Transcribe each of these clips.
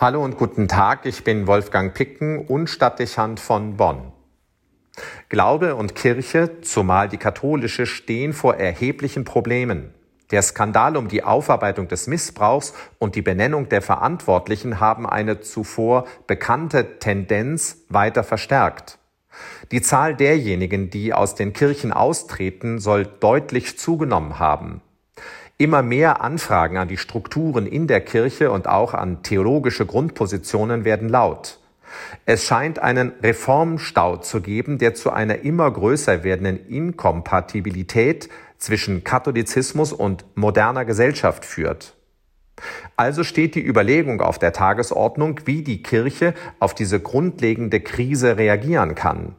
Hallo und guten Tag, ich bin Wolfgang Picken und Stadtdechant von Bonn. Glaube und Kirche, zumal die katholische, stehen vor erheblichen Problemen. Der Skandal um die Aufarbeitung des Missbrauchs und die Benennung der Verantwortlichen haben eine zuvor bekannte Tendenz weiter verstärkt. Die Zahl derjenigen, die aus den Kirchen austreten, soll deutlich zugenommen haben. Immer mehr Anfragen an die Strukturen in der Kirche und auch an theologische Grundpositionen werden laut. Es scheint einen Reformstau zu geben, der zu einer immer größer werdenden Inkompatibilität zwischen Katholizismus und moderner Gesellschaft führt. Also steht die Überlegung auf der Tagesordnung, wie die Kirche auf diese grundlegende Krise reagieren kann.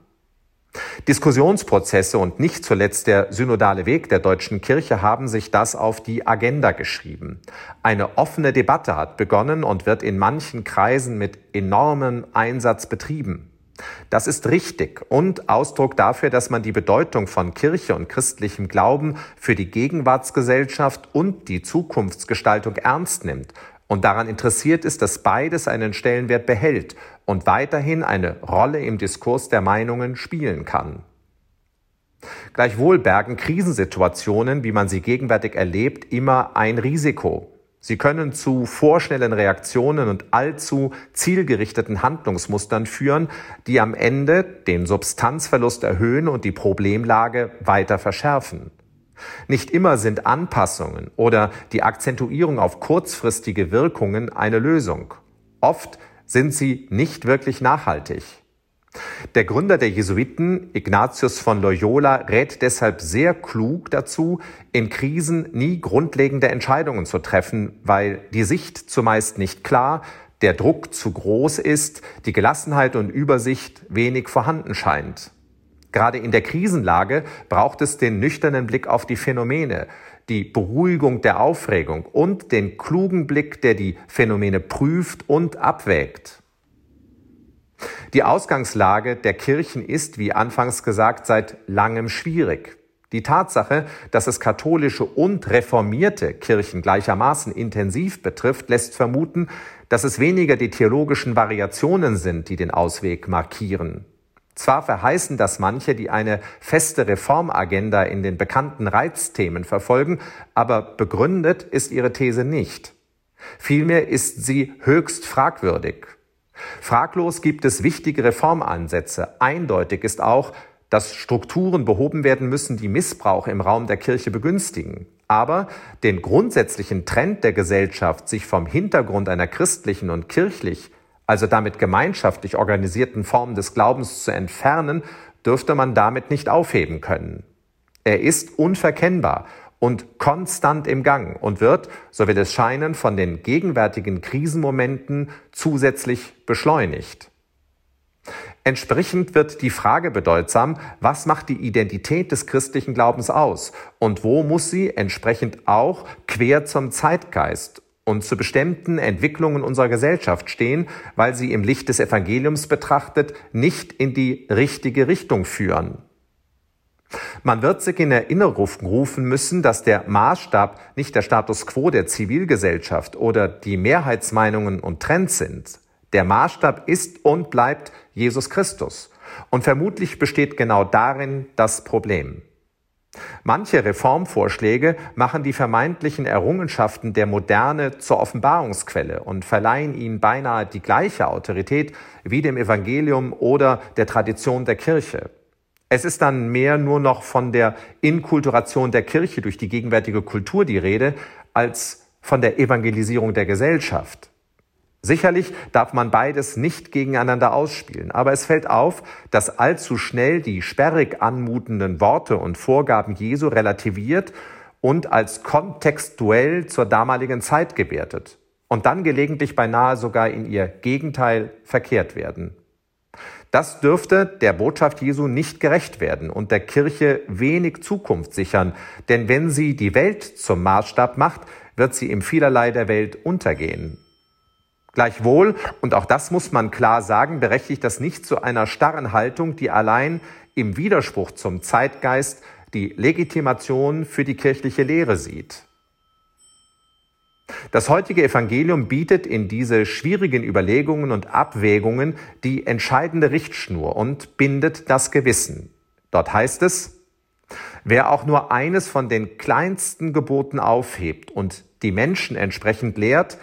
Diskussionsprozesse und nicht zuletzt der synodale Weg der deutschen Kirche haben sich das auf die Agenda geschrieben. Eine offene Debatte hat begonnen und wird in manchen Kreisen mit enormem Einsatz betrieben. Das ist richtig und Ausdruck dafür, dass man die Bedeutung von Kirche und christlichem Glauben für die Gegenwartsgesellschaft und die Zukunftsgestaltung ernst nimmt und daran interessiert ist, dass beides einen Stellenwert behält und weiterhin eine Rolle im Diskurs der Meinungen spielen kann. Gleichwohl bergen Krisensituationen, wie man sie gegenwärtig erlebt, immer ein Risiko. Sie können zu vorschnellen Reaktionen und allzu zielgerichteten Handlungsmustern führen, die am Ende den Substanzverlust erhöhen und die Problemlage weiter verschärfen. Nicht immer sind Anpassungen oder die Akzentuierung auf kurzfristige Wirkungen eine Lösung. Oft sind sie nicht wirklich nachhaltig. Der Gründer der Jesuiten, Ignatius von Loyola, rät deshalb sehr klug dazu, in Krisen nie grundlegende Entscheidungen zu treffen, weil die Sicht zumeist nicht klar, der Druck zu groß ist, die Gelassenheit und Übersicht wenig vorhanden scheint. Gerade in der Krisenlage braucht es den nüchternen Blick auf die Phänomene, die Beruhigung der Aufregung und den klugen Blick, der die Phänomene prüft und abwägt. Die Ausgangslage der Kirchen ist, wie anfangs gesagt, seit langem schwierig. Die Tatsache, dass es katholische und reformierte Kirchen gleichermaßen intensiv betrifft, lässt vermuten, dass es weniger die theologischen Variationen sind, die den Ausweg markieren. Zwar verheißen das manche, die eine feste Reformagenda in den bekannten Reizthemen verfolgen, aber begründet ist ihre These nicht. Vielmehr ist sie höchst fragwürdig. Fraglos gibt es wichtige Reformansätze. Eindeutig ist auch, dass Strukturen behoben werden müssen, die Missbrauch im Raum der Kirche begünstigen. Aber den grundsätzlichen Trend der Gesellschaft, sich vom Hintergrund einer christlichen und kirchlich also damit gemeinschaftlich organisierten Formen des Glaubens zu entfernen, dürfte man damit nicht aufheben können. Er ist unverkennbar und konstant im Gang und wird, so will es scheinen, von den gegenwärtigen Krisenmomenten zusätzlich beschleunigt. Entsprechend wird die Frage bedeutsam, was macht die Identität des christlichen Glaubens aus und wo muss sie entsprechend auch quer zum Zeitgeist und zu bestimmten Entwicklungen unserer Gesellschaft stehen, weil sie im Licht des Evangeliums betrachtet nicht in die richtige Richtung führen. Man wird sich in Erinnerung rufen müssen, dass der Maßstab nicht der Status quo der Zivilgesellschaft oder die Mehrheitsmeinungen und Trends sind. Der Maßstab ist und bleibt Jesus Christus. Und vermutlich besteht genau darin das Problem. Manche Reformvorschläge machen die vermeintlichen Errungenschaften der Moderne zur Offenbarungsquelle und verleihen ihnen beinahe die gleiche Autorität wie dem Evangelium oder der Tradition der Kirche. Es ist dann mehr nur noch von der Inkulturation der Kirche durch die gegenwärtige Kultur die Rede, als von der Evangelisierung der Gesellschaft. Sicherlich darf man beides nicht gegeneinander ausspielen, aber es fällt auf, dass allzu schnell die sperrig anmutenden Worte und Vorgaben Jesu relativiert und als kontextuell zur damaligen Zeit gewertet und dann gelegentlich beinahe sogar in ihr Gegenteil verkehrt werden. Das dürfte der Botschaft Jesu nicht gerecht werden und der Kirche wenig Zukunft sichern, denn wenn sie die Welt zum Maßstab macht, wird sie im vielerlei der Welt untergehen. Gleichwohl, und auch das muss man klar sagen, berechtigt das nicht zu einer starren Haltung, die allein im Widerspruch zum Zeitgeist die Legitimation für die kirchliche Lehre sieht. Das heutige Evangelium bietet in diese schwierigen Überlegungen und Abwägungen die entscheidende Richtschnur und bindet das Gewissen. Dort heißt es, wer auch nur eines von den kleinsten Geboten aufhebt und die Menschen entsprechend lehrt,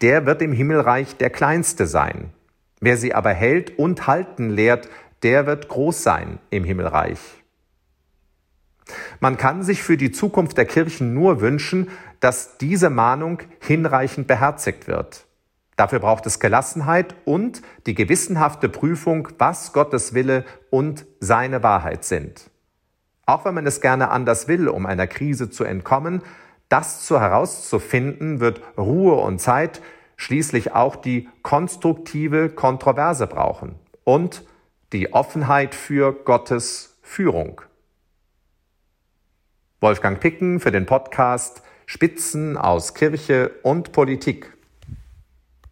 der wird im Himmelreich der Kleinste sein. Wer sie aber hält und halten lehrt, der wird groß sein im Himmelreich. Man kann sich für die Zukunft der Kirchen nur wünschen, dass diese Mahnung hinreichend beherzigt wird. Dafür braucht es Gelassenheit und die gewissenhafte Prüfung, was Gottes Wille und seine Wahrheit sind. Auch wenn man es gerne anders will, um einer Krise zu entkommen, das zu herauszufinden, wird Ruhe und Zeit, schließlich auch die konstruktive Kontroverse brauchen und die Offenheit für Gottes Führung. Wolfgang Picken für den Podcast Spitzen aus Kirche und Politik.